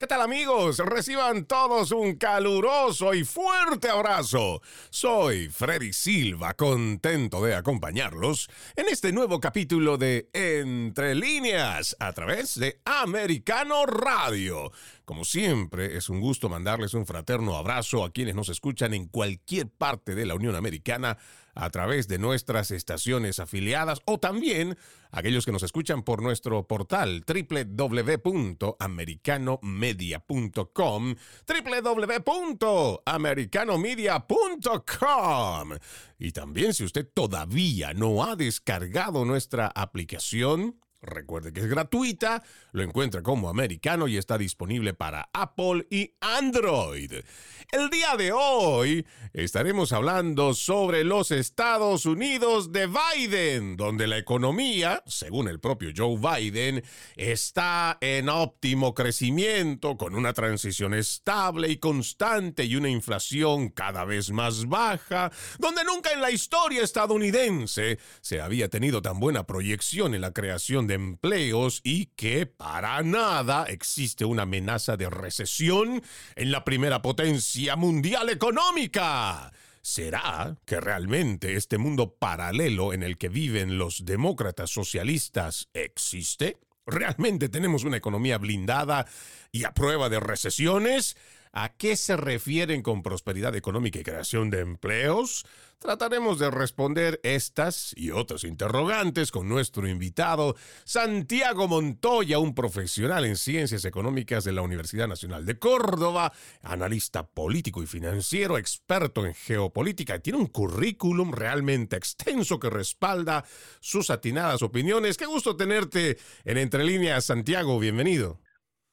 ¿Qué tal amigos? Reciban todos un caluroso y fuerte abrazo. Soy Freddy Silva, contento de acompañarlos en este nuevo capítulo de Entre líneas a través de Americano Radio. Como siempre, es un gusto mandarles un fraterno abrazo a quienes nos escuchan en cualquier parte de la Unión Americana a través de nuestras estaciones afiliadas o también aquellos que nos escuchan por nuestro portal www.americanomedia.com www.americanomedia.com y también si usted todavía no ha descargado nuestra aplicación Recuerde que es gratuita, lo encuentra como americano y está disponible para Apple y Android. El día de hoy estaremos hablando sobre los Estados Unidos de Biden, donde la economía, según el propio Joe Biden, está en óptimo crecimiento, con una transición estable y constante y una inflación cada vez más baja, donde nunca en la historia estadounidense se había tenido tan buena proyección en la creación de empleos y que para nada existe una amenaza de recesión en la primera potencia mundial económica. ¿Será que realmente este mundo paralelo en el que viven los demócratas socialistas existe? ¿Realmente tenemos una economía blindada y a prueba de recesiones? ¿A qué se refieren con prosperidad económica y creación de empleos? Trataremos de responder estas y otras interrogantes con nuestro invitado, Santiago Montoya, un profesional en ciencias económicas de la Universidad Nacional de Córdoba, analista político y financiero, experto en geopolítica tiene un currículum realmente extenso que respalda sus atinadas opiniones. Qué gusto tenerte en Entre Líneas, Santiago, bienvenido.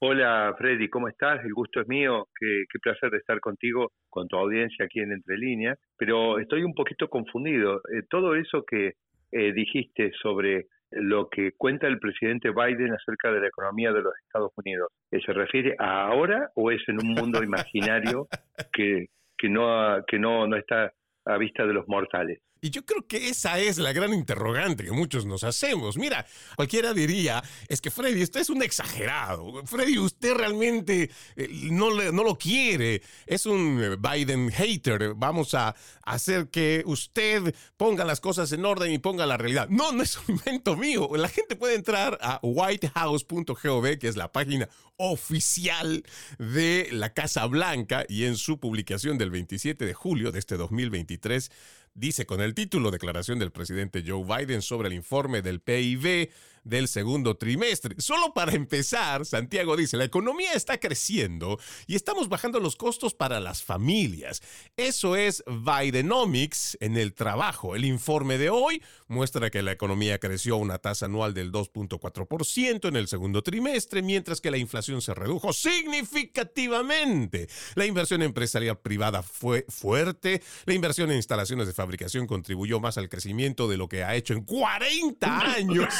Hola Freddy, ¿cómo estás? El gusto es mío, qué, placer de estar contigo, con tu audiencia aquí en Entre Líneas, pero estoy un poquito confundido. Eh, todo eso que eh, dijiste sobre lo que cuenta el presidente Biden acerca de la economía de los Estados Unidos, eh, ¿se refiere a ahora o es en un mundo imaginario que, que, no, que no, no está a vista de los mortales? Y yo creo que esa es la gran interrogante que muchos nos hacemos. Mira, cualquiera diría, es que Freddy, usted es un exagerado. Freddy, usted realmente eh, no, no lo quiere. Es un eh, Biden hater. Vamos a hacer que usted ponga las cosas en orden y ponga la realidad. No, no es un invento mío. La gente puede entrar a whitehouse.gov, que es la página oficial de la Casa Blanca, y en su publicación del 27 de julio de este 2023 dice con el título Declaración del presidente Joe Biden sobre el informe del PIB del segundo trimestre. Solo para empezar, Santiago dice, la economía está creciendo y estamos bajando los costos para las familias. Eso es Bidenomics en el trabajo. El informe de hoy muestra que la economía creció a una tasa anual del 2.4% en el segundo trimestre, mientras que la inflación se redujo significativamente. La inversión empresarial privada fue fuerte, la inversión en instalaciones de fabricación contribuyó más al crecimiento de lo que ha hecho en 40 años.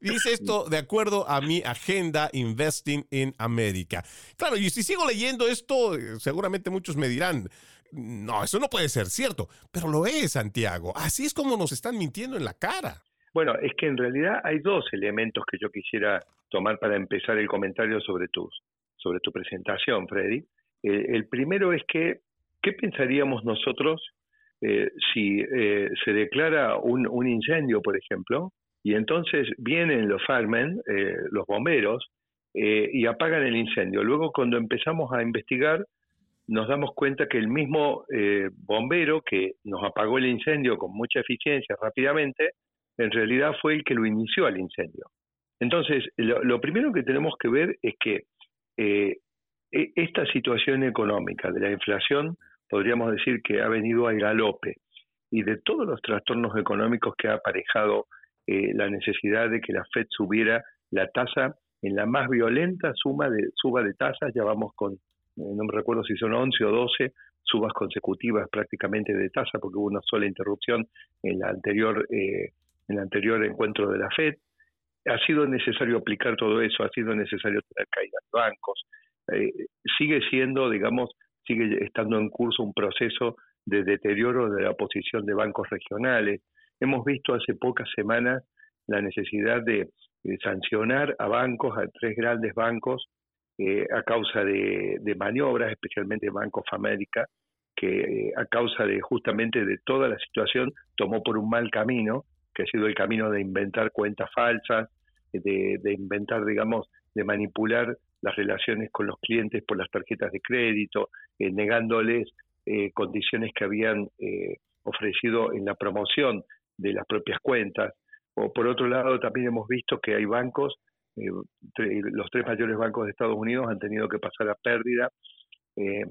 Dice esto de acuerdo a mi agenda Investing in America. Claro, y si sigo leyendo esto, seguramente muchos me dirán, no, eso no puede ser cierto, pero lo es, Santiago. Así es como nos están mintiendo en la cara. Bueno, es que en realidad hay dos elementos que yo quisiera tomar para empezar el comentario sobre tu, sobre tu presentación, Freddy. el primero es que, ¿qué pensaríamos nosotros eh, si eh, se declara un, un, incendio, por ejemplo, y entonces vienen los firemen, eh, los bomberos, eh, y apagan el incendio. Luego cuando empezamos a investigar, nos damos cuenta que el mismo eh, bombero que nos apagó el incendio con mucha eficiencia rápidamente, en realidad fue el que lo inició al incendio. Entonces, lo, primero que tenemos que ver es que e, esta situación económica de la inflación, podríamos decir que ha venido al galope, y de todos los trastornos económicos que ha aparejado eh, la necesidad de que la Fed subiera la tasa en la más violenta suma de suba de tasas, ya vamos con, eh, no me recuerdo si son 11 o 12 subas consecutivas prácticamente de tasa, porque hubo una sola interrupción en la anterior eh, en el anterior encuentro de la Fed. Ha sido necesario aplicar todo eso, ha sido necesario tener caídas de bancos. sigue siendo, digamos, sigue estando en curso un proceso de deterioro de la posición de bancos regionales. Hemos visto hace pocas semanas la necesidad de, sancionar a bancos, a tres grandes bancos, eh, a causa de, maniobras, especialmente Bank of America, que eh, a causa de justamente de toda la situación tomó por un mal camino, que ha sido el camino de inventar cuentas falsas, de, de inventar, digamos, de manipular las relaciones con los clientes por las tarjetas de crédito, negándoles condiciones que habían ofrecido en la promoción de las propias cuentas. O por otro lado, también hemos visto que hay bancos, eh, los tres mayores bancos de Estados Unidos han tenido que pasar a pérdida. Eh,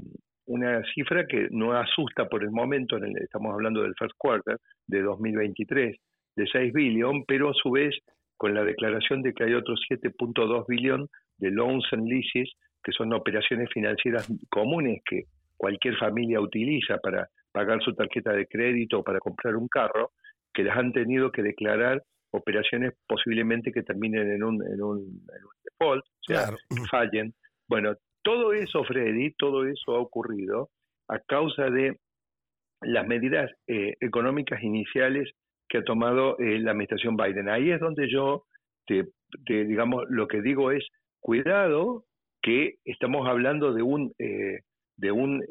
una cifra que no asusta por el momento, en el, estamos hablando del first quarter de 2023, de 6 billones, pero a su vez con la declaración de que hay otros 7.2 billones de loans and leases, que son operaciones financieras comunes que cualquier familia utiliza para pagar su tarjeta de crédito o para comprar un carro, que les han tenido que declarar operaciones posiblemente que terminen en un, en un, default, o sea, fallen. Bueno, todo eso, Freddy, todo eso ha ocurrido a causa de las medidas eh, económicas iniciales que ha tomado eh, la administración Biden. Ahí es donde yo, te, digamos, lo que digo es, cuidado que estamos hablando de un, eh, de un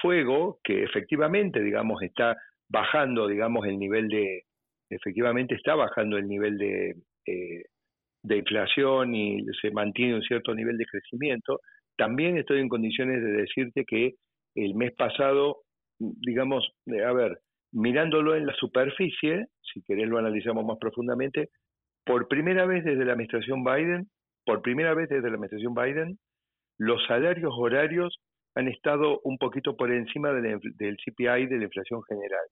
fuego que efectivamente, digamos, está bajando, digamos, el nivel de, efectivamente está bajando el nivel de, eh, de inflación y se mantiene un cierto nivel de crecimiento, también estoy en condiciones de decirte que el mes pasado, digamos, a ver, mirándolo en la superficie, si querés lo analizamos más profundamente, por primera vez desde la administración Biden, por primera vez desde la administración Biden, los salarios horarios han estado un poquito por encima del, del CPI de la inflación general.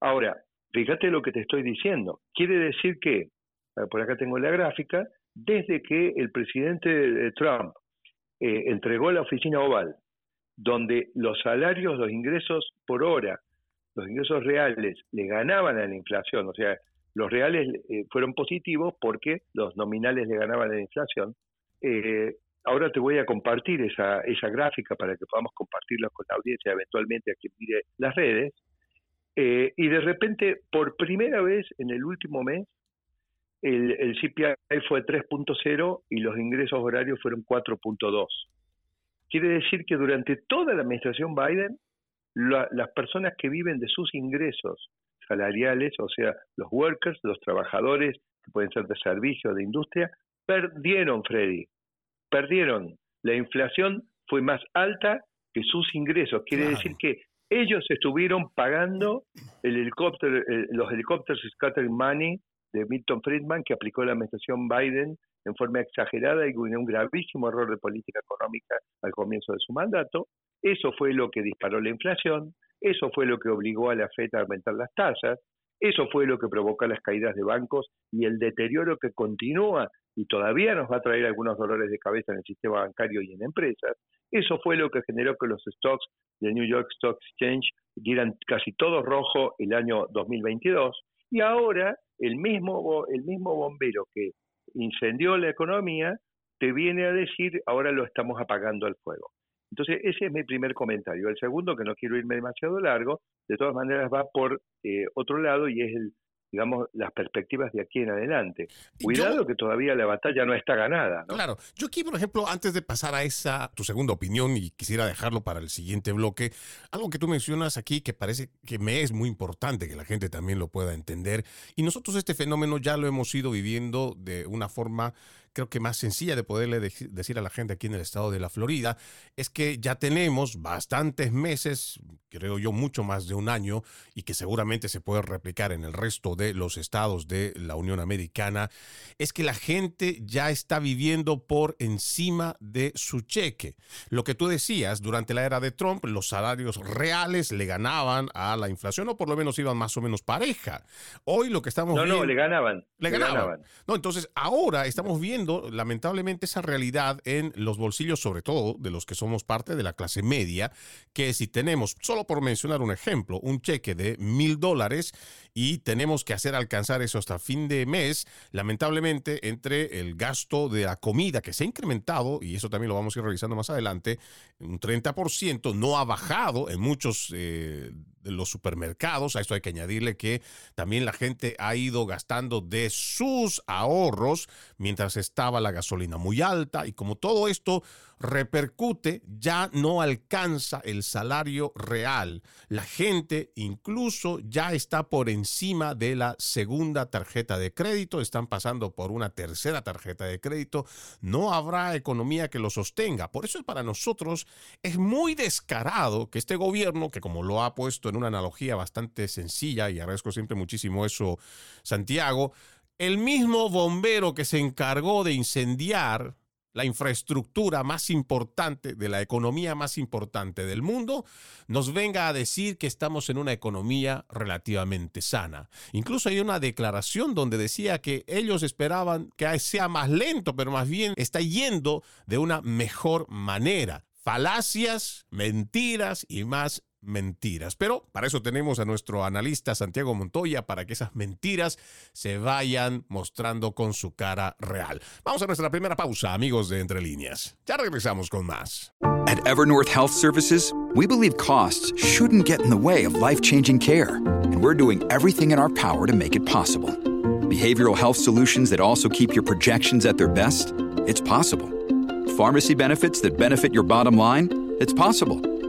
Ahora, fíjate lo que te estoy diciendo. Quiere decir que, por acá tengo la gráfica, desde que el presidente Trump eh, entregó la oficina oval, donde los salarios, los ingresos por hora, los ingresos reales le ganaban a la inflación, o sea, los reales eh, fueron positivos porque los nominales le ganaban a la inflación. Eh, ahora te voy a compartir esa, esa gráfica para que podamos compartirla con la audiencia, eventualmente a quien mire las redes. Eh, y de repente, por primera vez en el último mes, el, el CPI fue 3.0 y los ingresos horarios fueron 4.2. Quiere decir que durante toda la administración Biden, las personas que viven de sus ingresos salariales, o sea, los workers, los trabajadores, que pueden ser de servicio, de industria, perdieron, Freddy, perdieron. La inflación fue más alta que sus ingresos. Quiere decir que ellos estuvieron pagando el helicóptero, los helicópteros Scattering Money de Milton Friedman que aplicó la administración Biden en forma exagerada y con un gravísimo error de política económica al comienzo de su mandato. Eso fue lo que disparó la inflación, eso fue lo que obligó a la FED a aumentar las tasas, eso fue lo que provocó las caídas de bancos y el deterioro que continúa y todavía nos va a traer algunos dolores de cabeza en el sistema bancario y en empresas. Eso fue lo que generó que los stocks del New York Stock Exchange dieran casi todo rojo el año 2022 y ahora el mismo el mismo bombero que incendió la economía te viene a decir ahora lo estamos apagando al fuego. Entonces, ese es mi primer comentario. El segundo, que no quiero irme demasiado largo, de todas maneras va por eh, otro lado y es el, digamos, las perspectivas de aquí en adelante. Cuidado que todavía la batalla no está ganada. ¿no? Claro, yo aquí, por ejemplo, antes de pasar a esa, tu segunda opinión, y quisiera dejarlo para el siguiente bloque, algo que tú mencionas aquí que parece que me es muy importante que la gente también lo pueda entender, y nosotros este fenómeno ya lo hemos ido viviendo de una forma creo que más sencilla de poderle decir a la gente aquí en el estado de la Florida es que ya tenemos bastantes meses, creo yo mucho más de un año, y que seguramente se puede replicar en el resto de los estados de la Unión Americana, es que la gente ya está viviendo por encima de su cheque. Lo que tú decías, durante la era de Trump, los salarios reales le ganaban a la inflación, o por lo menos iban más o menos pareja. Hoy lo que estamos viendo... No, no, le ganaban. Le, ganaban. No, entonces ahora estamos viendo lamentablemente, esa realidad en los bolsillos, sobre todo de los que somos parte de la clase media, que si tenemos, solo por mencionar un ejemplo, un cheque de mil dólares y tenemos que hacer alcanzar eso hasta fin de mes, lamentablemente, entre el gasto de la comida que se ha incrementado, y eso también lo vamos a ir revisando más adelante, un 30%, no ha bajado en muchos... Eh, de los supermercados. A esto hay que añadirle que también la gente ha ido gastando de sus ahorros mientras estaba la gasolina muy alta y como todo esto repercute, ya no alcanza el salario real. La gente incluso ya está por encima de la segunda tarjeta de crédito, están pasando por una tercera tarjeta de crédito. No habrá economía que lo sostenga. Por eso para nosotros es muy descarado que este gobierno, que como lo ha puesto en una analogía bastante sencilla, y agradezco siempre muchísimo eso, Santiago, el mismo bombero que se encargó de incendiar la infraestructura más importante de la economía más importante del mundo, nos venga a decir que estamos en una economía relativamente sana. Incluso hay una declaración donde decía que ellos esperaban que sea más lento, pero más bien está yendo de una mejor manera. Falacias, mentiras y más mentiras. Pero para eso tenemos a nuestro analista Santiago Montoya para que esas mentiras se vayan mostrando con su cara real. Vamos a nuestra primera pausa, amigos de Entre Líneas. Ya regresamos con más. At Evernorth Health Services, we believe costs shouldn't get in the way of life-changing care, and we're doing everything in our power to make it possible. Behavioral health solutions that also keep your projections at their best? It's possible. Pharmacy benefits that benefit your bottom line? It's possible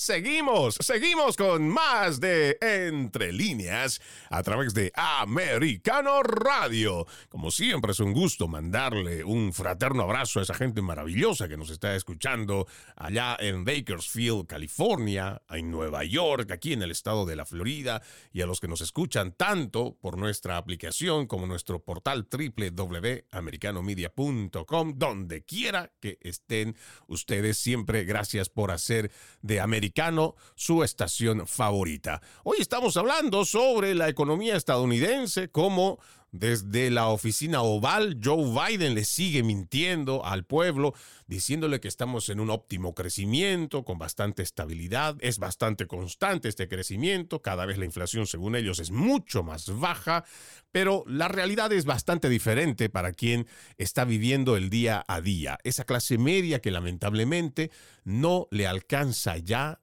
Seguimos, seguimos con más de Entre líneas a través de Americano Radio. Como siempre es un gusto mandarle un fraterno abrazo a esa gente maravillosa que nos está escuchando allá en Bakersfield, California, en Nueva York, aquí en el estado de la Florida y a los que nos escuchan tanto por nuestra aplicación como nuestro portal www.americanomedia.com, donde quiera que estén ustedes siempre gracias por hacer de América su estación favorita. Hoy estamos hablando sobre la economía estadounidense, cómo desde la oficina oval Joe Biden le sigue mintiendo al pueblo, diciéndole que estamos en un óptimo crecimiento, con bastante estabilidad, es bastante constante este crecimiento, cada vez la inflación según ellos es mucho más baja, pero la realidad es bastante diferente para quien está viviendo el día a día. Esa clase media que lamentablemente no le alcanza ya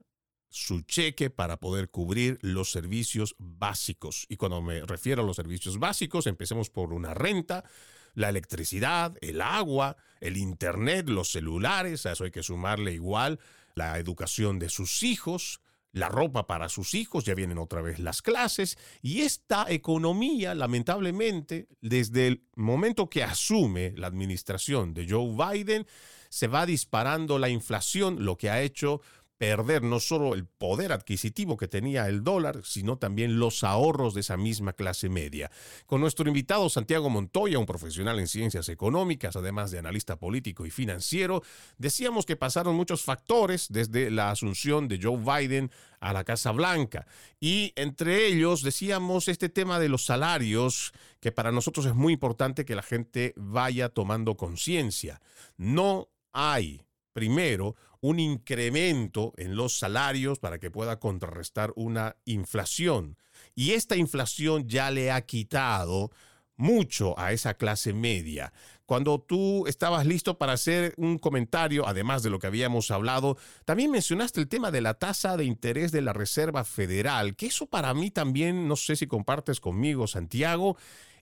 su cheque para poder cubrir los servicios básicos. Y cuando me refiero a los servicios básicos, empecemos por una renta, la electricidad, el agua, el internet, los celulares, a eso hay que sumarle igual la educación de sus hijos, la ropa para sus hijos, ya vienen otra vez las clases, y esta economía, lamentablemente, desde el momento que asume la administración de Joe Biden, se va disparando la inflación, lo que ha hecho perder no solo el poder adquisitivo que tenía el dólar, sino también los ahorros de esa misma clase media. Con nuestro invitado Santiago Montoya, un profesional en ciencias económicas, además de analista político y financiero, decíamos que pasaron muchos factores desde la asunción de Joe Biden a la Casa Blanca. Y entre ellos decíamos este tema de los salarios, que para nosotros es muy importante que la gente vaya tomando conciencia. No hay primero un incremento en los salarios para que pueda contrarrestar una inflación. Y esta inflación ya le ha quitado mucho a esa clase media. Cuando tú estabas listo para hacer un comentario, además de lo que habíamos hablado, también mencionaste el tema de la tasa de interés de la Reserva Federal, que eso para mí también, no sé si compartes conmigo, Santiago,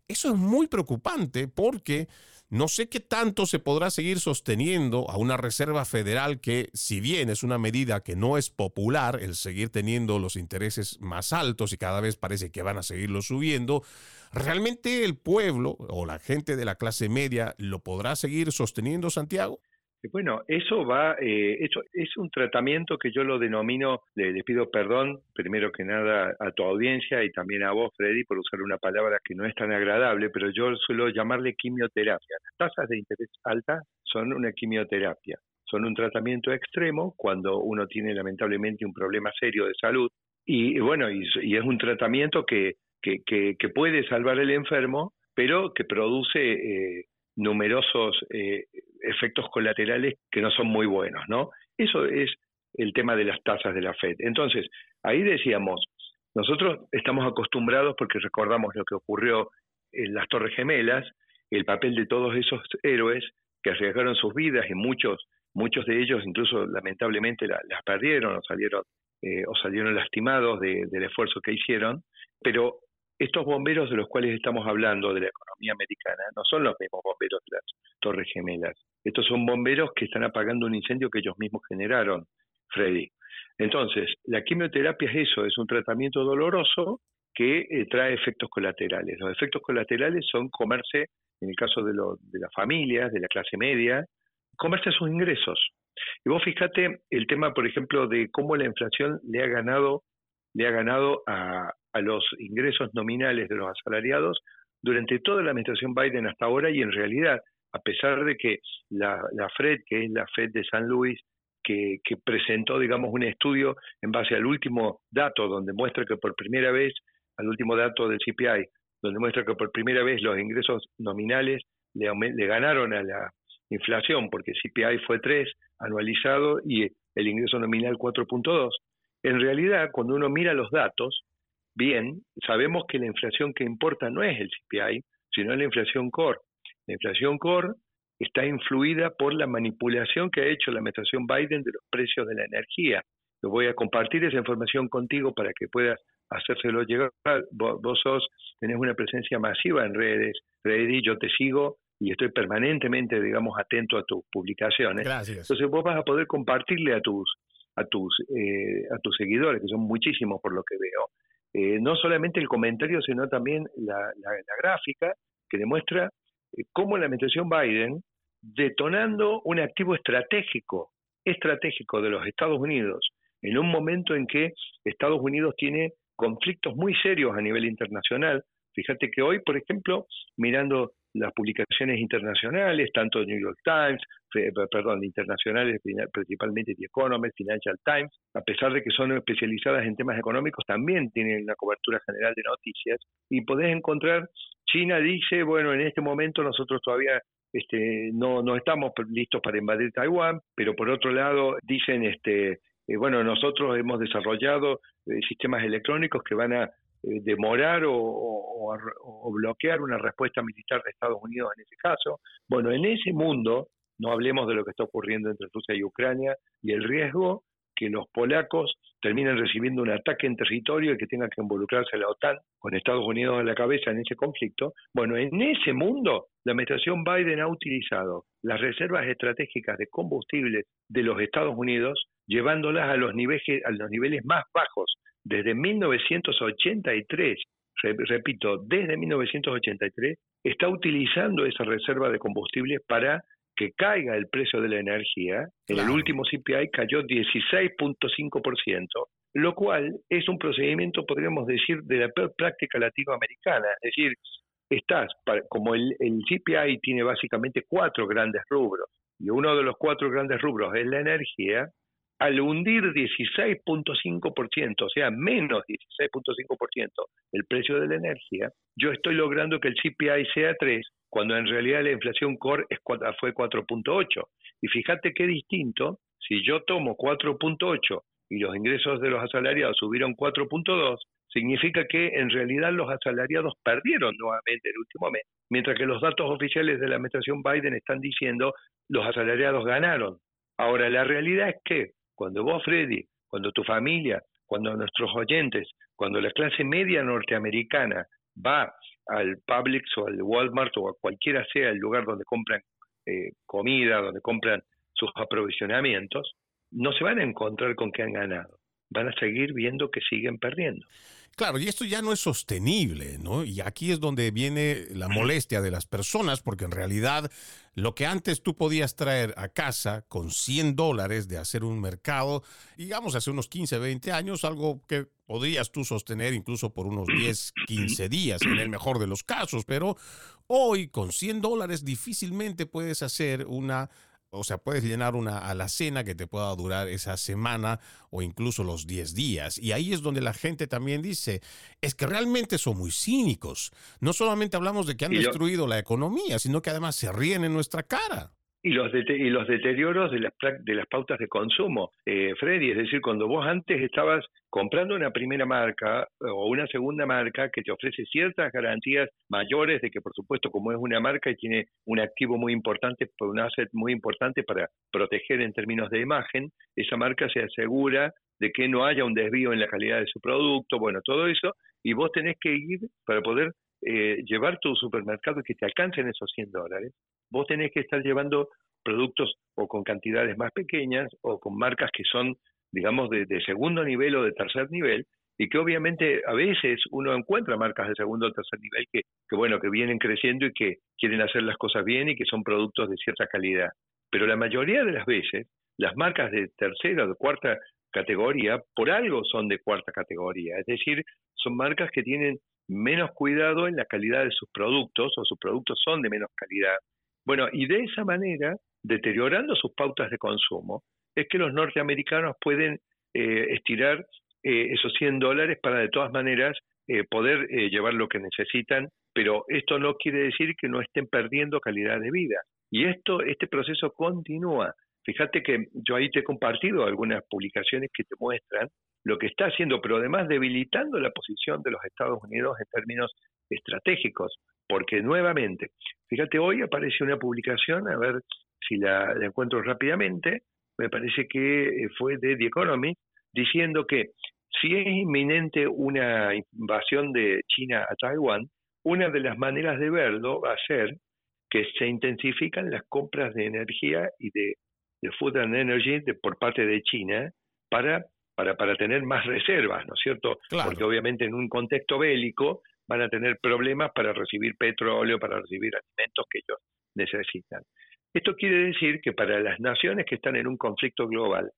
eso es muy preocupante porque no sé qué tanto se podrá seguir sosteniendo a una Reserva Federal que, si bien es una medida que no es popular, el seguir teniendo los intereses más altos y cada vez parece que van a seguirlo subiendo, ¿realmente el pueblo o la gente de la clase media lo podrá seguir sosteniendo, Santiago? Bueno, eso va, eh, eso es un tratamiento que yo lo denomino, le, pido perdón primero que nada a tu audiencia y también a vos, Freddy, por usar una palabra que no es tan agradable, pero yo suelo llamarle quimioterapia. Las tasas de interés altas son una quimioterapia, son un tratamiento extremo cuando uno tiene lamentablemente un problema serio de salud y bueno, y, es un tratamiento que, que, que, puede salvar el enfermo, pero que produce eh, numerosos eh, efectos colaterales que no son muy buenos, ¿no? Eso es el tema de las tasas de la Fed. Entonces, ahí decíamos, Nosotros estamos acostumbrados, porque recordamos lo que ocurrió en las Torres Gemelas, el papel de todos esos héroes que arriesgaron sus vidas y muchos, muchos de ellos incluso lamentablemente las perdieron o salieron, eh, o salieron lastimados del esfuerzo que hicieron, pero estos bomberos de los cuales estamos hablando de la economía americana no son los mismos bomberos de las Torres Gemelas. Estos son bomberos que están apagando un incendio que ellos mismos generaron, Freddy. Entonces, la quimioterapia es eso, es un tratamiento doloroso que eh, trae efectos colaterales. Los efectos colaterales son comerse, en el caso de, de las familias, de la clase media, comerse sus ingresos. Y vos fíjate el tema, por ejemplo, de cómo la inflación le ha ganado, le ha ganado a, a los ingresos nominales de los asalariados durante toda la administración Biden hasta ahora y en realidad, a pesar de que la, la FRED, que es la FED de San Luis, que, presentó, digamos, un estudio en base al último dato, donde muestra que por primera vez, al último dato del CPI, donde muestra que por primera vez los ingresos nominales le, le ganaron a la inflación, porque el CPI fue 3 anualizado y el ingreso nominal 4.2. En realidad, cuando uno mira los datos, bien, sabemos que la inflación que importa no es el CPI, sino la inflación core. La inflación core está influida por la manipulación que ha hecho la administración Biden de los precios de la energía. Yo voy a compartir esa información contigo para que puedas hacérselo llegar. Vos, sos, tenés una presencia masiva en redes, Freddy, yo te sigo y estoy permanentemente, digamos, atento a tus publicaciones. Gracias. Entonces vos vas a poder compartirle a tus a tus eh, a tus seguidores, que son muchísimos por lo que veo, eh, no solamente el comentario, sino también la, gráfica que demuestra eh, cómo la administración Biden, detonando un activo estratégico, estratégico de los Estados Unidos, en un momento en que Estados Unidos tiene conflictos muy serios a nivel internacional. Fíjate que hoy, por ejemplo, mirando las publicaciones internacionales, tanto New York Times, perdón, internacionales, principalmente The Economist, Financial Times, a pesar de que son especializadas en temas económicos, también tienen una cobertura general de noticias. Y podés encontrar, China dice, bueno, en este momento nosotros todavía este, no, no estamos listos para invadir Taiwán, pero por otro lado dicen, este, eh, bueno, nosotros hemos desarrollado eh, sistemas electrónicos que van a eh, demorar o, bloquear una respuesta militar de Estados Unidos en ese caso. Bueno, en ese mundo, no hablemos de lo que está ocurriendo entre Rusia y Ucrania y el riesgo que los polacos terminen recibiendo un ataque en territorio y que tenga que involucrarse la OTAN con Estados Unidos a la cabeza en ese conflicto. Bueno, en ese mundo la administración Biden ha utilizado las reservas estratégicas de combustibles de los Estados Unidos, llevándolas a los niveles, a los niveles más bajos desde 1983, repito, desde 1983, está utilizando esa reserva de combustibles para que caiga el precio de la energía. En el último CPI cayó 16.5%, lo cual es un procedimiento, podríamos decir, de la peor práctica latinoamericana. Es decir, estás, como el, el CPI tiene básicamente cuatro grandes rubros, y uno de los cuatro grandes rubros es la energía, al hundir 16.5%, o sea, menos 16.5% el precio de la energía, yo estoy logrando que el CPI sea 3, cuando en realidad la inflación core es, fue 4.8. Y fíjate qué distinto, si yo tomo 4.8 y los ingresos de los asalariados subieron 4.2, significa que en realidad los asalariados perdieron nuevamente el último mes, mientras que los datos oficiales de la administración Biden están diciendo los asalariados ganaron. Ahora, la realidad es que cuando vos, Freddy, cuando tu familia, cuando nuestros oyentes, cuando la clase media norteamericana va al Publix o al Walmart o a cualquiera sea el lugar donde compran eh, comida, donde compran sus aprovisionamientos, no se van a encontrar con que han ganado. Van a seguir viendo que siguen perdiendo. Claro, y esto ya no es sostenible, ¿no? Y aquí es donde viene la molestia de las personas, porque en realidad lo que antes tú podías traer a casa con 100 dólares de hacer un mercado, digamos hace unos 15, 20 años, algo que podrías tú sostener incluso por unos 10, 15 días, en el mejor de los casos, pero hoy con 100 dólares difícilmente puedes hacer una o sea, puedes llenar una alacena que te pueda durar esa semana o incluso los 10 días. Y ahí es donde la gente también dice, es que realmente son muy cínicos. No solamente hablamos de que han destruido la economía, sino que además se ríen en nuestra cara. Y los, y los deterioros de las, de las pautas de consumo, eh, Freddy. Es decir, cuando vos antes estabas comprando una primera marca o una segunda marca que te ofrece ciertas garantías mayores de que, por supuesto, como es una marca y tiene un activo muy importante, un asset muy importante para proteger en términos de imagen, esa marca se asegura de que no haya un desvío en la calidad de su producto, bueno, todo eso, y vos tenés que ir para poder eh, llevar tu supermercado y que te alcancen esos 100 dólares, vos tenés que estar llevando productos o con cantidades más pequeñas o con marcas que son, digamos, de, segundo nivel o de tercer nivel y que obviamente a veces uno encuentra marcas de segundo o tercer nivel que, que, bueno, que vienen creciendo y que quieren hacer las cosas bien y que son productos de cierta calidad. Pero la mayoría de las veces, las marcas de tercera o de cuarta categoría, por algo son de cuarta categoría. Es decir, son marcas que tienen menos cuidado en la calidad de sus productos o sus productos son de menos calidad. Bueno, y de esa manera, deteriorando sus pautas de consumo, es que los norteamericanos pueden eh, estirar eh, esos 100 dólares para de todas maneras eh, poder llevar lo que necesitan, pero esto no quiere decir que no estén perdiendo calidad de vida. Y esto, este proceso continúa. Fíjate que yo ahí te he compartido algunas publicaciones que te muestran lo que está haciendo, pero además debilitando la posición de los Estados Unidos en términos estratégicos, porque nuevamente, fíjate, hoy aparece una publicación, a ver si la, encuentro rápidamente, me parece que eh, fue de The Economist, diciendo que si es inminente una invasión de China a Taiwán, una de las maneras de verlo va a ser que se intensifican las compras de energía y de, food and energy por parte de China para para, para tener más reservas, ¿no es cierto? Porque obviamente en un contexto bélico van a tener problemas para recibir petróleo, para recibir alimentos que ellos necesitan. Esto quiere decir que para las naciones que están en un conflicto global,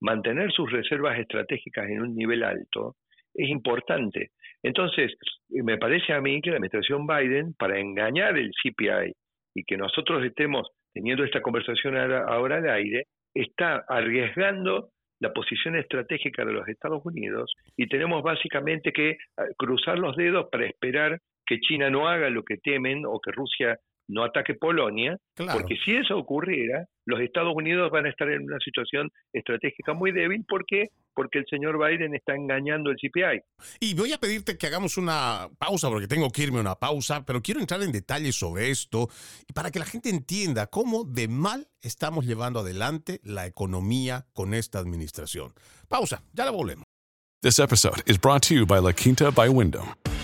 mantener sus reservas estratégicas en un nivel alto es importante. Entonces, me parece a mí que la administración Biden, para engañar el CPI y que nosotros estemos teniendo esta conversación ahora, ahora al aire, está arriesgando la posición estratégica de los Estados Unidos y tenemos básicamente que ah, cruzar los dedos para esperar que China no haga lo que temen o que Rusia no ataque Polonia, porque si eso ocurriera, los Estados Unidos van a estar en una situación estratégica muy débil. ¿Por qué? Porque el señor Biden está engañando el CPI. Y voy a pedirte que hagamos una pausa, porque tengo que irme a una pausa, pero quiero entrar en detalles sobre esto y para que la gente entienda cómo de mal estamos llevando adelante la economía con esta administración. Pausa, ya la volvemos. This episode is brought to you by La Quinta by Wyndham.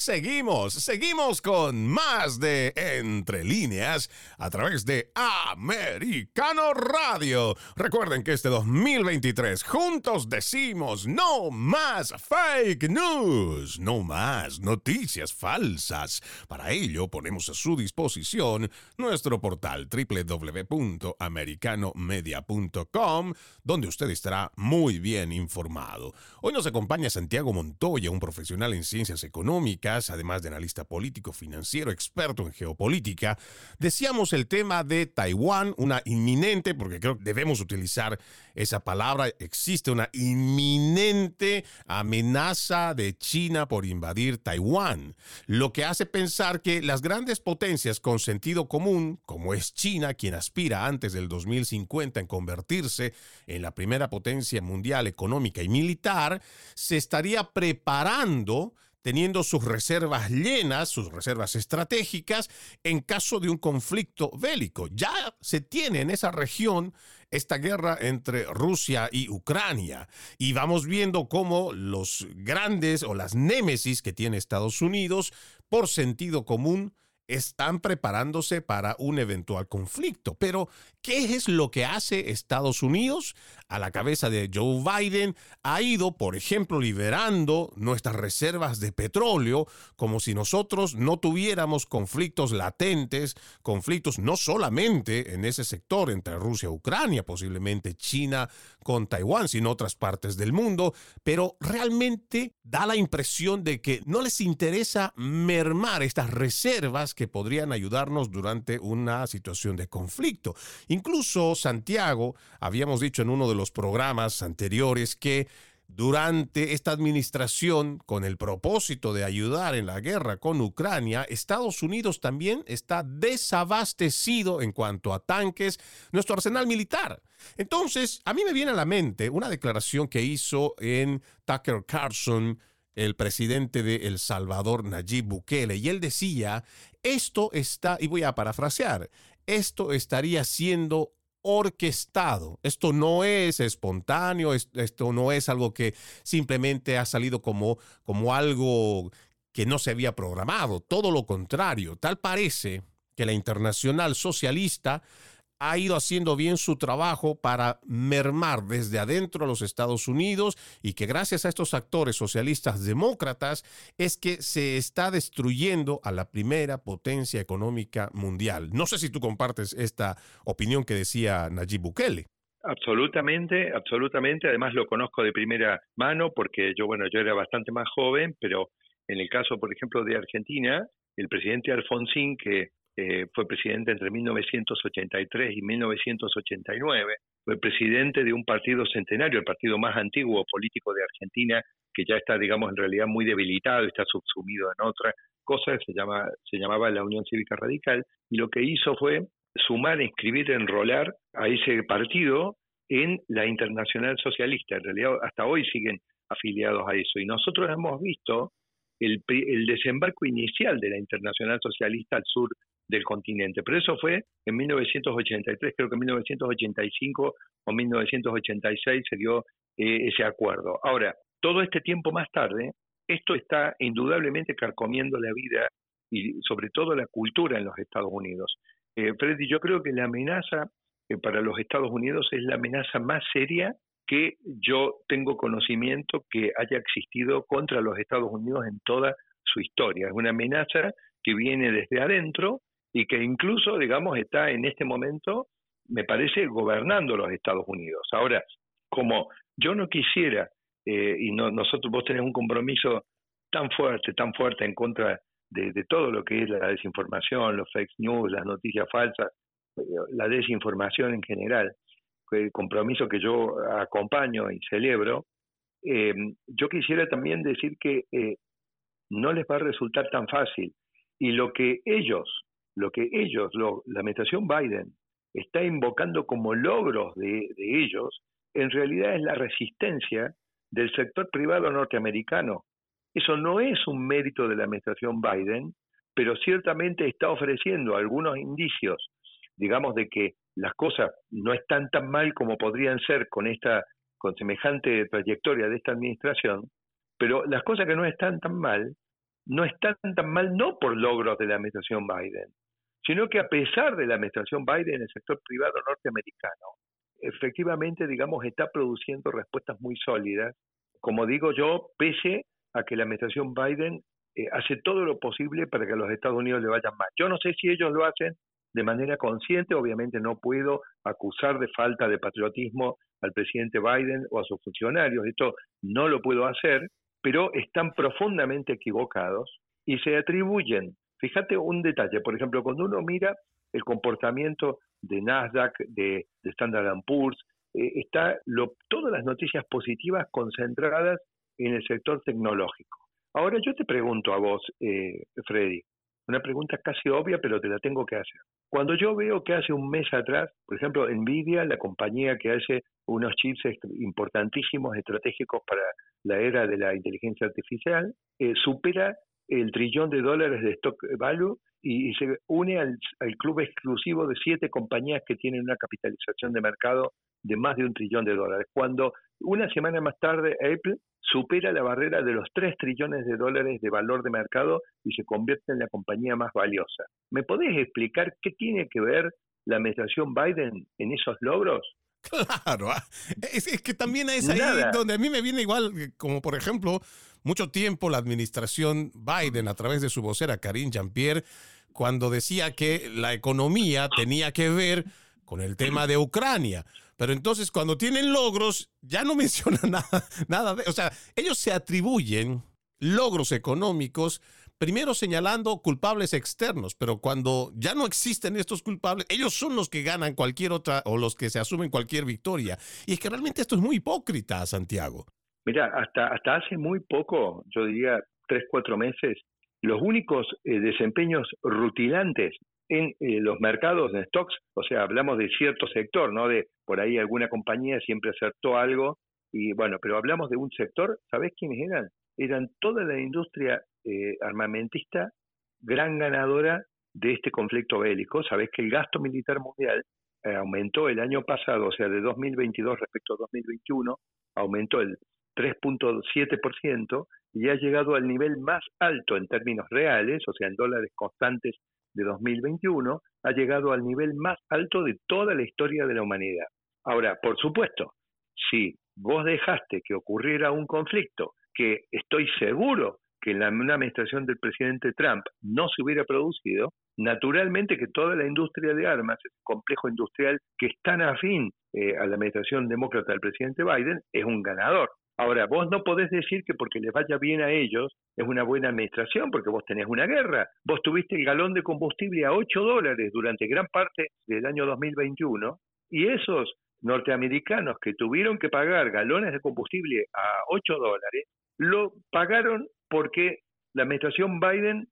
Seguimos, seguimos con más de Entre líneas a través de Americano Radio. Recuerden que este 2023 juntos decimos no más fake news, no más noticias falsas. Para ello ponemos a su disposición nuestro portal www.americanomedia.com, donde usted estará muy bien informado. Hoy nos acompaña Santiago Montoya, un profesional en ciencias económicas además de analista político, financiero, experto en geopolítica, decíamos el tema de Taiwán, una inminente, porque creo que debemos utilizar esa palabra, existe una inminente amenaza de China por invadir Taiwán, lo que hace pensar que las grandes potencias con sentido común, como es China, quien aspira antes del 2050 en convertirse en la primera potencia mundial económica y militar, se estaría preparando teniendo sus reservas llenas, sus reservas estratégicas, en caso de un conflicto bélico. Ya se tiene en esa región esta guerra entre Rusia y Ucrania. Y vamos viendo cómo los grandes o las némesis que tiene Estados Unidos, por sentido común, están preparándose para un eventual conflicto. Pero, ¿qué es lo que hace Estados Unidos? A la cabeza de Joe Biden ha ido, por ejemplo, liberando nuestras reservas de petróleo como si nosotros no tuviéramos conflictos latentes, conflictos no solamente en ese sector entre Rusia y Ucrania, posiblemente China con Taiwán, sino otras partes del mundo, pero realmente da la impresión de que no les interesa mermar estas reservas que podrían ayudarnos durante una situación de conflicto. Incluso Santiago, habíamos dicho en uno de los programas anteriores que durante esta administración, con el propósito de ayudar en la guerra con Ucrania, Estados Unidos también está desabastecido en cuanto a tanques, nuestro arsenal militar. Entonces, a mí me viene a la mente una declaración que hizo en Tucker Carlson el presidente de El Salvador, Nayib Bukele, y él decía, esto está, y voy a parafrasear, esto estaría siendo orquestado. Esto no es espontáneo, esto no es algo que simplemente ha salido como, como algo que no se había programado. Todo lo contrario, tal parece que la Internacional Socialista ha ido haciendo bien su trabajo para mermar desde adentro a los Estados Unidos y que gracias a estos actores socialistas demócratas es que se está destruyendo a la primera potencia económica mundial. No sé si tú compartes esta opinión que decía Nayib Bukele. Absolutamente, absolutamente. Además lo conozco de primera mano porque yo, bueno, yo era bastante más joven, pero en el caso, por ejemplo, de Argentina, el presidente Alfonsín, que eh, fue presidente entre 1983 y 1989, fue presidente de un partido centenario, el partido más antiguo político de Argentina, que ya está, digamos, en realidad muy debilitado, está subsumido en otra cosa, se, llama, se llamaba la Unión Cívica Radical, y lo que hizo fue sumar, inscribir, enrolar a ese partido en la Internacional Socialista. En realidad, hasta hoy siguen afiliados a eso. Y nosotros hemos visto el, el desembarco inicial de la Internacional Socialista al sur del continente. Pero eso fue en 1983, creo que en 1985 o 1986 se dio eh, ese acuerdo. Ahora, todo este tiempo más tarde, esto está indudablemente carcomiendo la vida y sobre todo la cultura en los Estados Unidos. Eh, Freddy, yo creo que la amenaza eh, para los Estados Unidos es la amenaza más seria que yo tengo conocimiento que haya existido contra los Estados Unidos en toda su historia. Es una amenaza que viene desde adentro y que incluso, digamos, está en este momento, me parece, gobernando los Estados Unidos. Ahora, como yo no quisiera, eh, y no, nosotros vos tenés un compromiso tan fuerte, tan fuerte en contra de, todo lo que es la desinformación, los fake news, las noticias falsas, eh, la desinformación en general, el compromiso que yo acompaño y celebro, eh, yo quisiera también decir que no les va a resultar tan fácil. Y lo que ellos lo que ellos, la administración Biden, está invocando como logros de, ellos, en realidad es la resistencia del sector privado norteamericano. Eso no es un mérito de la administración Biden, pero ciertamente está ofreciendo algunos indicios, digamos, de que las cosas no están tan mal como podrían ser con esta con semejante trayectoria de esta administración, pero las cosas que no están tan mal no están tan mal no por logros de la administración Biden, sino que a pesar de la administración Biden, el sector privado norteamericano efectivamente, digamos, está produciendo respuestas muy sólidas, como digo yo, pese a que la administración Biden eh, hace todo lo posible para que a los Estados Unidos le vayan mal. Yo no sé si ellos lo hacen de manera consciente, obviamente no puedo acusar de falta de patriotismo al presidente Biden o a sus funcionarios, esto no lo puedo hacer, pero están profundamente equivocados y se atribuyen Fíjate un detalle, por ejemplo, cuando uno mira el comportamiento de Nasdaq, de, Standard Poor's, eh, está lo, todas las noticias positivas concentradas en el sector tecnológico. Ahora yo te pregunto a vos, eh, Freddy, una pregunta casi obvia, pero te la tengo que hacer. Cuando yo veo que hace un mes atrás, por ejemplo, Nvidia, la compañía que hace unos chips importantísimos, estratégicos para la era de la inteligencia artificial, eh, supera el trillón de dólares de stock value y, se une al, club exclusivo de siete compañías que tienen una capitalización de mercado de más de un trillón de dólares. Cuando una semana más tarde Apple supera la barrera de los 3 trillones de dólares de valor de mercado y se convierte en la compañía más valiosa. ¿Me podés explicar qué tiene que ver la administración Biden en esos logros? Claro, ah, es, que también es ahí donde a mí me viene igual, como por ejemplo, mucho tiempo la administración Biden a través de su vocera Karine Jean-Pierre, cuando decía que la economía tenía que ver con el tema de Ucrania. Pero entonces cuando tienen logros, ya no mencionan nada, nada de, o sea, ellos se atribuyen logros económicos, primero señalando culpables externos, pero cuando ya no existen estos culpables, ellos son los que ganan cualquier otra o los que se asumen cualquier victoria. Y es que realmente esto es muy hipócrita, Santiago. Mira, hasta, hasta hace muy poco, yo diría tres, cuatro meses, los únicos eh, desempeños rutilantes en eh, los mercados de stocks, o sea, hablamos de cierto sector, ¿no? De por ahí alguna compañía siempre acertó algo, y bueno, pero hablamos de un sector, ¿sabés quiénes eran? Eran toda la industria eh, armamentista gran ganadora de este conflicto bélico. Sabés que el gasto militar mundial eh, aumentó el año pasado, o sea, de 2022 respecto a 2021, aumentó el 3.7% y ha llegado al nivel más alto en términos reales, o sea, en dólares constantes de 2021 ha llegado al nivel más alto de toda la historia de la humanidad. Ahora, por supuesto, si vos dejaste que ocurriera un conflicto que estoy seguro que en la administración del presidente Trump no se hubiera producido, naturalmente que toda la industria de armas, ese complejo industrial que es tan afín eh, a la administración demócrata del presidente Biden, es un ganador. Ahora, vos no podés decir que porque les vaya bien a ellos es una buena administración, porque vos tenés una guerra. Vos tuviste el galón de combustible a 8 dólares durante gran parte del año 2021 y esos norteamericanos que tuvieron que pagar galones de combustible a 8 dólares, lo pagaron porque la administración Biden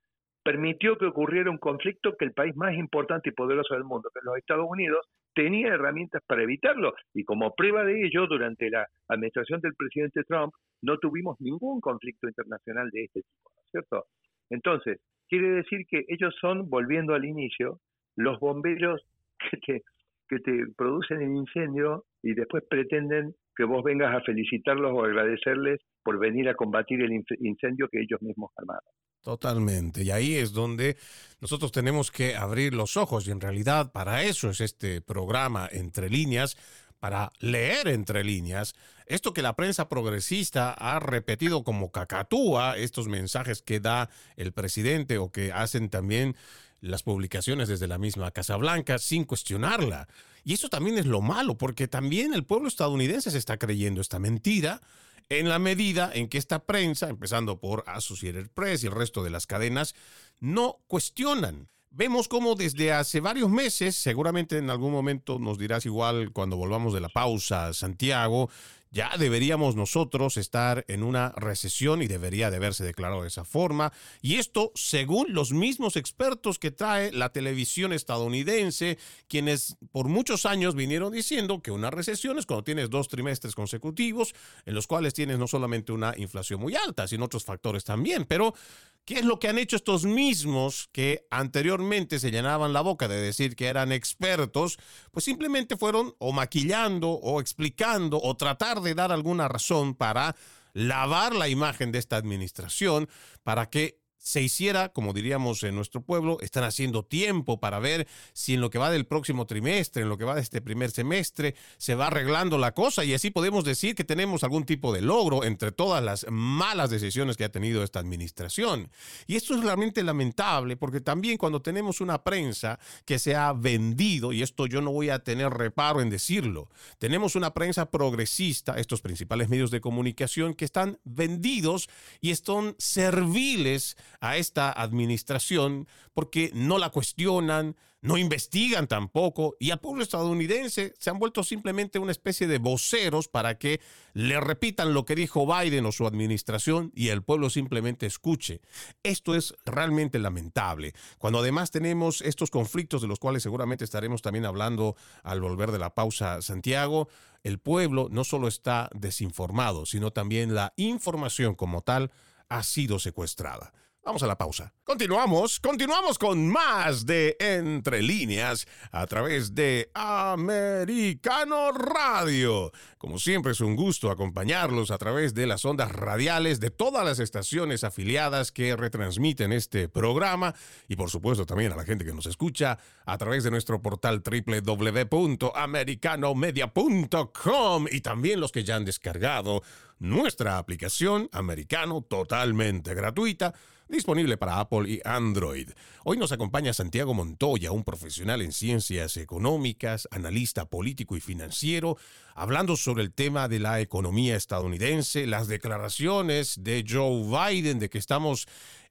permitió que ocurriera un conflicto que el país más importante y poderoso del mundo, que es los Estados Unidos, tenía herramientas para evitarlo. Y como prueba de ello, durante la administración del presidente Trump no tuvimos ningún conflicto internacional de este tipo, ¿no es cierto? Entonces, quiere decir que ellos son, volviendo al inicio, los bomberos que te, que te producen el incendio y después pretenden que vos vengas a felicitarlos o agradecerles por venir a combatir el incendio que ellos mismos armaron. Totalmente. Y ahí es donde nosotros tenemos que abrir los ojos y en realidad para eso es este programa entre líneas, para leer entre líneas esto que la prensa progresista ha repetido como cacatúa, estos mensajes que da el presidente o que hacen también las publicaciones desde la misma Casa Blanca sin cuestionarla. Y eso también es lo malo, porque también el pueblo estadounidense se está creyendo esta mentira en la medida en que esta prensa, empezando por Associated Press y el resto de las cadenas, no cuestionan. Vemos cómo desde hace varios meses, seguramente en algún momento nos dirás igual cuando volvamos de la pausa, Santiago, ya deberíamos nosotros estar en una recesión y debería de haberse declarado de esa forma. Y esto según los mismos expertos que trae la televisión estadounidense, quienes por muchos años vinieron diciendo que una recesión es cuando tienes dos trimestres consecutivos en los cuales tienes no solamente una inflación muy alta, sino otros factores también. Pero ¿Qué es lo que han hecho estos mismos que anteriormente se llenaban la boca de decir que eran expertos? Pues simplemente fueron o maquillando o explicando o tratar de dar alguna razón para lavar la imagen de esta administración para que se hiciera, como diríamos en nuestro pueblo, están haciendo tiempo para ver si en lo que va del próximo trimestre, en lo que va de este primer semestre, se va arreglando la cosa y así podemos decir que tenemos algún tipo de logro entre todas las malas decisiones que ha tenido esta administración. Y esto es realmente lamentable porque también cuando tenemos una prensa que se ha vendido, y esto yo no voy a tener reparo en decirlo, tenemos una prensa progresista, estos principales medios de comunicación que están vendidos y están serviles a esta administración porque no la cuestionan, no investigan tampoco y al pueblo estadounidense se han vuelto simplemente una especie de voceros para que le repitan lo que dijo Biden o su administración y el pueblo simplemente escuche. Esto es realmente lamentable. Cuando además tenemos estos conflictos de los cuales seguramente estaremos también hablando al volver de la pausa Santiago, el pueblo no solo está desinformado, sino también la información como tal ha sido secuestrada. Vamos a la pausa. Continuamos, continuamos con más de Entre líneas a través de Americano Radio. Como siempre es un gusto acompañarlos a través de las ondas radiales de todas las estaciones afiliadas que retransmiten este programa y por supuesto también a la gente que nos escucha a través de nuestro portal www.americanomedia.com y también los que ya han descargado nuestra aplicación americano totalmente gratuita disponible para Apple y Android. Hoy nos acompaña Santiago Montoya, un profesional en ciencias económicas, analista político y financiero, hablando sobre el tema de la economía estadounidense, las declaraciones de Joe Biden de que estamos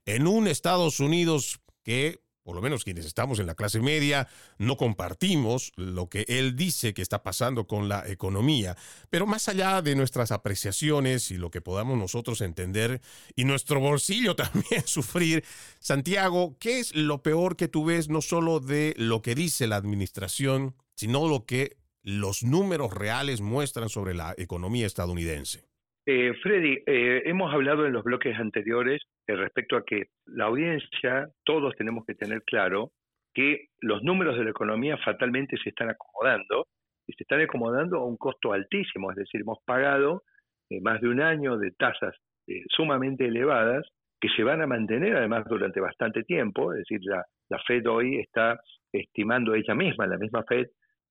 en un Estados Unidos que por lo menos quienes estamos en la clase media, no compartimos lo que él dice que está pasando con la economía. Pero más allá de nuestras apreciaciones y lo que podamos nosotros entender y nuestro bolsillo también sufrir, Santiago, ¿qué es lo peor que tú ves no solo de lo que dice la administración, sino lo que los números reales muestran sobre la economía estadounidense? Eh, Freddy, eh, hemos hablado en los bloques anteriores eh, respecto a que la audiencia, todos tenemos que tener claro que los números de la economía fatalmente se están acomodando y se están acomodando a un costo altísimo, es decir, hemos pagado más de un año de tasas sumamente elevadas que se van a mantener además durante bastante tiempo, es decir, la Fed hoy está estimando ella misma, la misma Fed,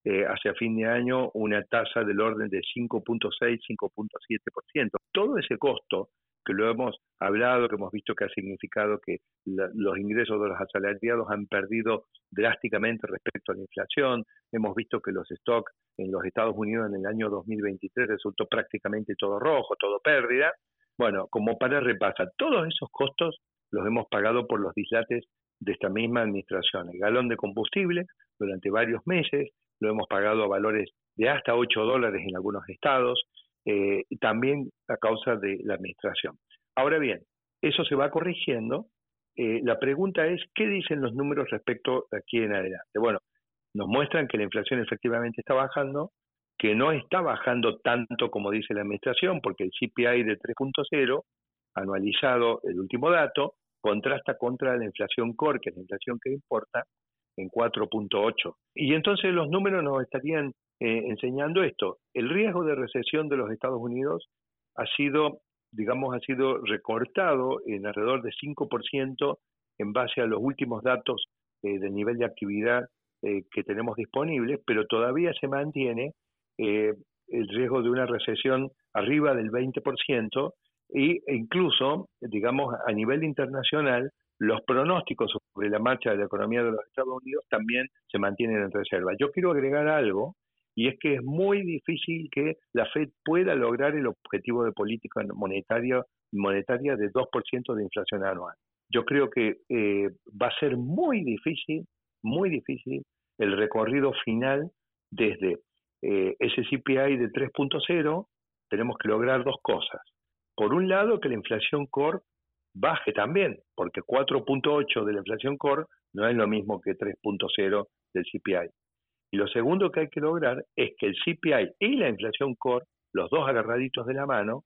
eh, hacia fin de año una tasa del orden de 5.6, 5.7%. Todo ese costo que lo hemos hablado, que hemos visto que ha significado que los ingresos de los asalariados han perdido drásticamente respecto a la inflación, hemos visto que los stocks en los Estados Unidos en el año 2023 resultó prácticamente todo rojo, todo pérdida. Bueno, como para repasar, todos esos costos los hemos pagado por los dislates de esta misma administración. El galón de combustible durante varios meses, lo hemos pagado a valores de hasta 8 dólares en algunos estados, eh, también a causa de la administración. Ahora bien, eso se va corrigiendo. Eh, la pregunta es, ¿qué dicen los números respecto de aquí en adelante? Bueno, nos muestran que la inflación efectivamente está bajando, que no está bajando tanto como dice la administración, porque el CPI de 3.0, anualizado el último dato, contrasta contra la inflación core, que es la inflación que importa, en 4.8. Y entonces los números nos estarían eh, enseñando esto. El riesgo de recesión de los Estados Unidos ha sido, digamos, ha sido recortado en alrededor de 5% en base a los últimos datos eh, del nivel de actividad eh, que tenemos disponibles, pero todavía se mantiene el riesgo de una recesión arriba del 20% e incluso, digamos, a nivel internacional, los pronósticos sobre la marcha de la economía de los Estados Unidos también se mantienen en reserva. Yo quiero agregar algo, y es que es muy difícil que la Fed pueda lograr el objetivo de política monetaria, monetaria de 2% de inflación anual. Yo creo que eh, va a ser muy difícil, muy difícil el recorrido final desde eh, ese CPI de 3.0, tenemos que lograr dos cosas. Por un lado, que la inflación core baje también, porque 4.8 de la inflación core no es lo mismo que 3.0 del CPI. Y lo segundo que hay que lograr es que el CPI y la inflación core, los dos agarraditos de la mano,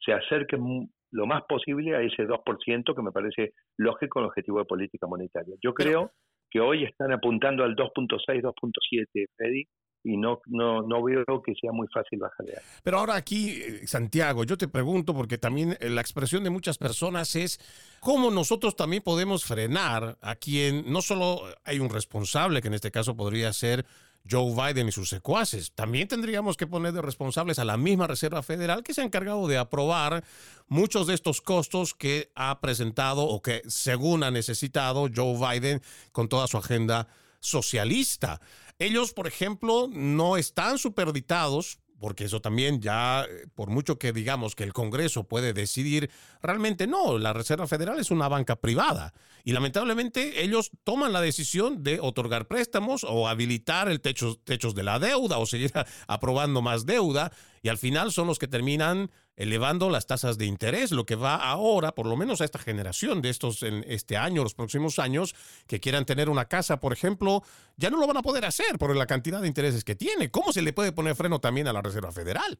se acerquen lo más posible a ese 2% que me parece lógico en el objetivo de política monetaria. Yo creo que hoy están apuntando al 2.6, 2.7, Freddy, y no, no, no veo que sea muy fácil bajar de. Pero ahora aquí, eh, Santiago, yo te pregunto, porque también eh, la expresión de muchas personas es cómo nosotros también podemos frenar a quien no solo hay un responsable, que en este caso podría ser Joe Biden y sus secuaces. También tendríamos que poner de responsables a la misma Reserva Federal que se ha encargado de aprobar muchos de estos costos que ha presentado o que según ha necesitado Joe Biden con toda su agenda socialista. Ellos, por ejemplo, no están superditados porque eso también ya, eh, por mucho que digamos que el Congreso puede decidir, realmente no, la Reserva Federal es una banca privada y lamentablemente ellos toman la decisión de otorgar préstamos o habilitar el techo, de la deuda o seguir aprobando más deuda y al final son los que terminan elevando las tasas de interés, lo que va ahora, por lo menos a esta generación de estos en este año, los próximos años, que quieran tener una casa, por ejemplo, ya no lo van a poder hacer por la cantidad de intereses que tiene. ¿Cómo se le puede poner freno también a la Reserva Federal?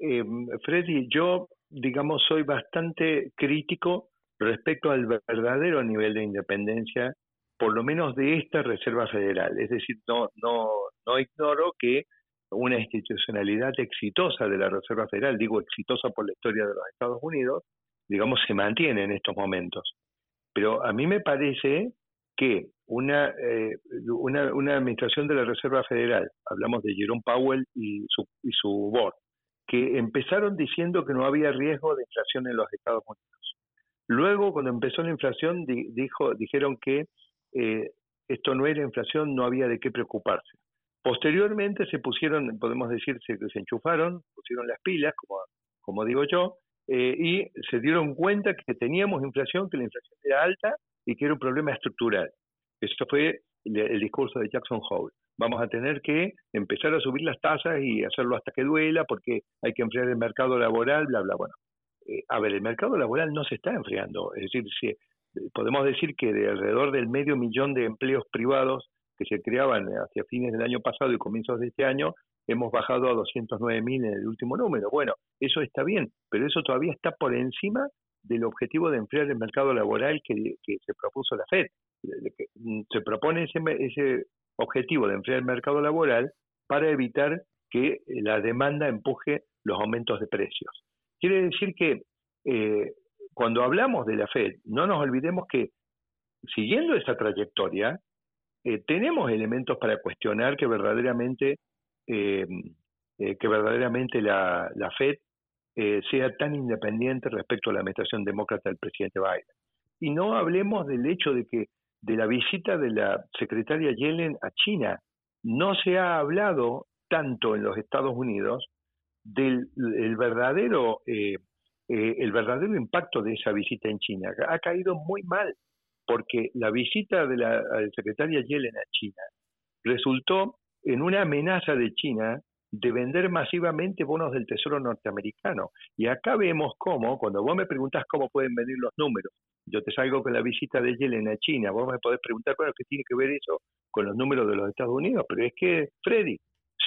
Eh, Freddy, yo, digamos, soy bastante crítico respecto al verdadero nivel de independencia, por lo menos de esta Reserva Federal. Es decir, no, no, no ignoro que una institucionalidad exitosa de la Reserva Federal, digo exitosa por la historia de los Estados Unidos, digamos, se mantiene en estos momentos. Pero a mí me parece que una, eh, una, una, administración de la Reserva Federal, hablamos de Jerome Powell y su, y su board, que empezaron diciendo que no había riesgo de inflación en los Estados Unidos. Luego, cuando empezó la inflación, dijo, dijeron que eh, esto no era inflación, no había de qué preocuparse. Posteriormente se pusieron, podemos decir, se, se enchufaron, pusieron las pilas, como, como digo yo, eh, y se dieron cuenta que teníamos inflación, que la inflación era alta y que era un problema estructural. Eso fue el, discurso de Jackson Hole. Vamos a tener que empezar a subir las tasas y hacerlo hasta que duela porque hay que enfriar el mercado laboral, bla, bla. Bueno, eh, a ver, el mercado laboral no se está enfriando. Es decir, si, podemos decir que de alrededor del medio millón de empleos privados que se creaban hacia fines del año pasado y comienzos de este año, hemos bajado a 209 mil en el último número. Bueno, eso está bien, pero eso todavía está por encima del objetivo de enfriar el mercado laboral que, se propuso la FED. Mm, se propone ese, objetivo de enfriar el mercado laboral para evitar que la demanda empuje los aumentos de precios. Quiere decir que eh, cuando hablamos de la Fed, no nos olvidemos que siguiendo esa trayectoria, eh, tenemos elementos para cuestionar que verdaderamente, eh, que verdaderamente la, la Fed sea tan independiente respecto a la administración demócrata del presidente Biden. Y no hablemos del hecho de que de la visita de la secretaria Yellen a China no se ha hablado tanto en los Estados Unidos del verdadero eh, el verdadero impacto de esa visita en China. Ha caído muy mal, porque la visita de la, secretaria Yellen a China resultó en una amenaza de China de vender masivamente bonos del Tesoro norteamericano. Y acá vemos cómo, cuando vos me preguntas cómo pueden venir los números, yo te salgo con la visita de Yellen a China, vos me podés preguntar, bueno, ¿qué tiene que ver eso con los números de los Estados Unidos? Pero es que, Freddy,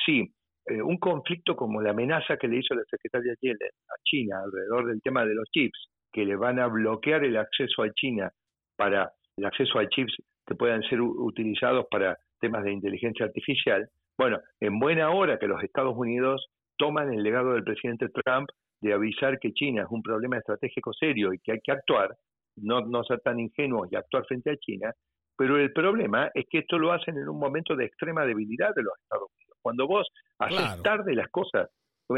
sí, eh, un conflicto como la amenaza que le hizo la secretaria Yellen a China alrededor del tema de los chips, que le van a bloquear el acceso a China para el acceso a chips que puedan ser utilizados para temas de inteligencia artificial. Bueno, en buena hora que los Estados Unidos toman el legado del presidente Trump de avisar que China es un problema estratégico serio y que hay que actuar, no, no ser tan ingenuos y actuar frente a China, pero el problema es que esto lo hacen en un momento de extrema debilidad de los Estados Unidos. Cuando vos haces tarde las cosas,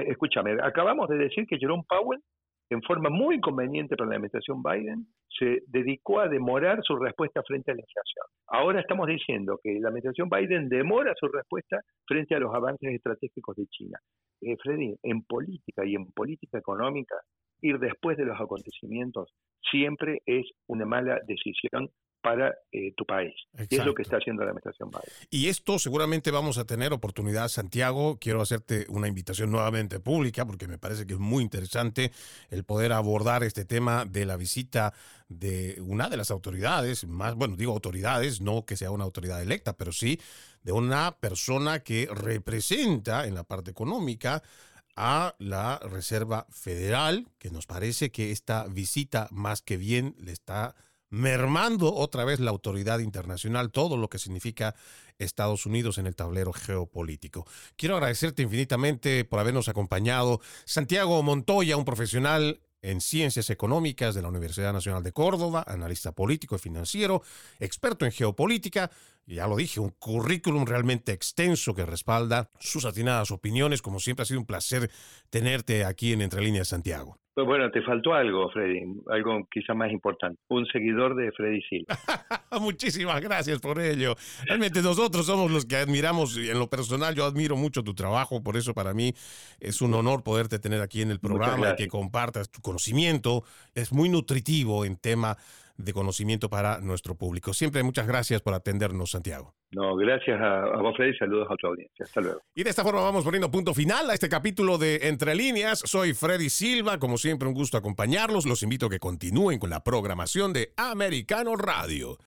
escúchame, acabamos de decir que Jerome Powell, en forma muy conveniente para la administración Biden, se dedicó a demorar su respuesta frente a la inflación. Ahora estamos diciendo que la administración Biden demora su respuesta frente a los avances estratégicos de China. Eh, Freddy, en política y en política económica, ir después de los acontecimientos siempre es una mala decisión para eh, tu país. Y es lo que está haciendo la administración Biden. Y esto seguramente vamos a tener oportunidad, Santiago. Quiero hacerte una invitación nuevamente pública porque me parece que es muy interesante el poder abordar este tema de la visita de una de las autoridades, más, bueno, digo autoridades, no que sea una autoridad electa, pero sí de una persona que representa en la parte económica a la Reserva Federal, que nos parece que esta visita más que bien le está mermando otra vez la autoridad internacional, todo lo que significa Estados Unidos en el tablero geopolítico. Quiero agradecerte infinitamente por habernos acompañado. Santiago Montoya, un profesional en ciencias económicas de la Universidad Nacional de Córdoba, analista político y financiero, experto en geopolítica, ya lo dije, un currículum realmente extenso que respalda sus atinadas opiniones. Como siempre ha sido un placer tenerte aquí en Entre Líneas Santiago. Pues bueno, te faltó algo, Freddy, algo quizá más importante, un seguidor de Freddy Silva. Muchísimas gracias por ello. Realmente nosotros somos los que admiramos, en lo personal yo admiro mucho tu trabajo, por eso para mí es un honor poderte tener aquí en el programa y que compartas tu conocimiento. Es muy nutritivo en tema de conocimiento para nuestro público. Siempre muchas gracias por atendernos, Santiago. No, gracias a, vos, Freddy. Saludos a tu audiencia. Hasta luego. Y de esta forma vamos poniendo punto final a este capítulo de Entre Líneas. Soy Freddy Silva. Como siempre, un gusto acompañarlos. Los invito a que continúen con la programación de Americano Radio.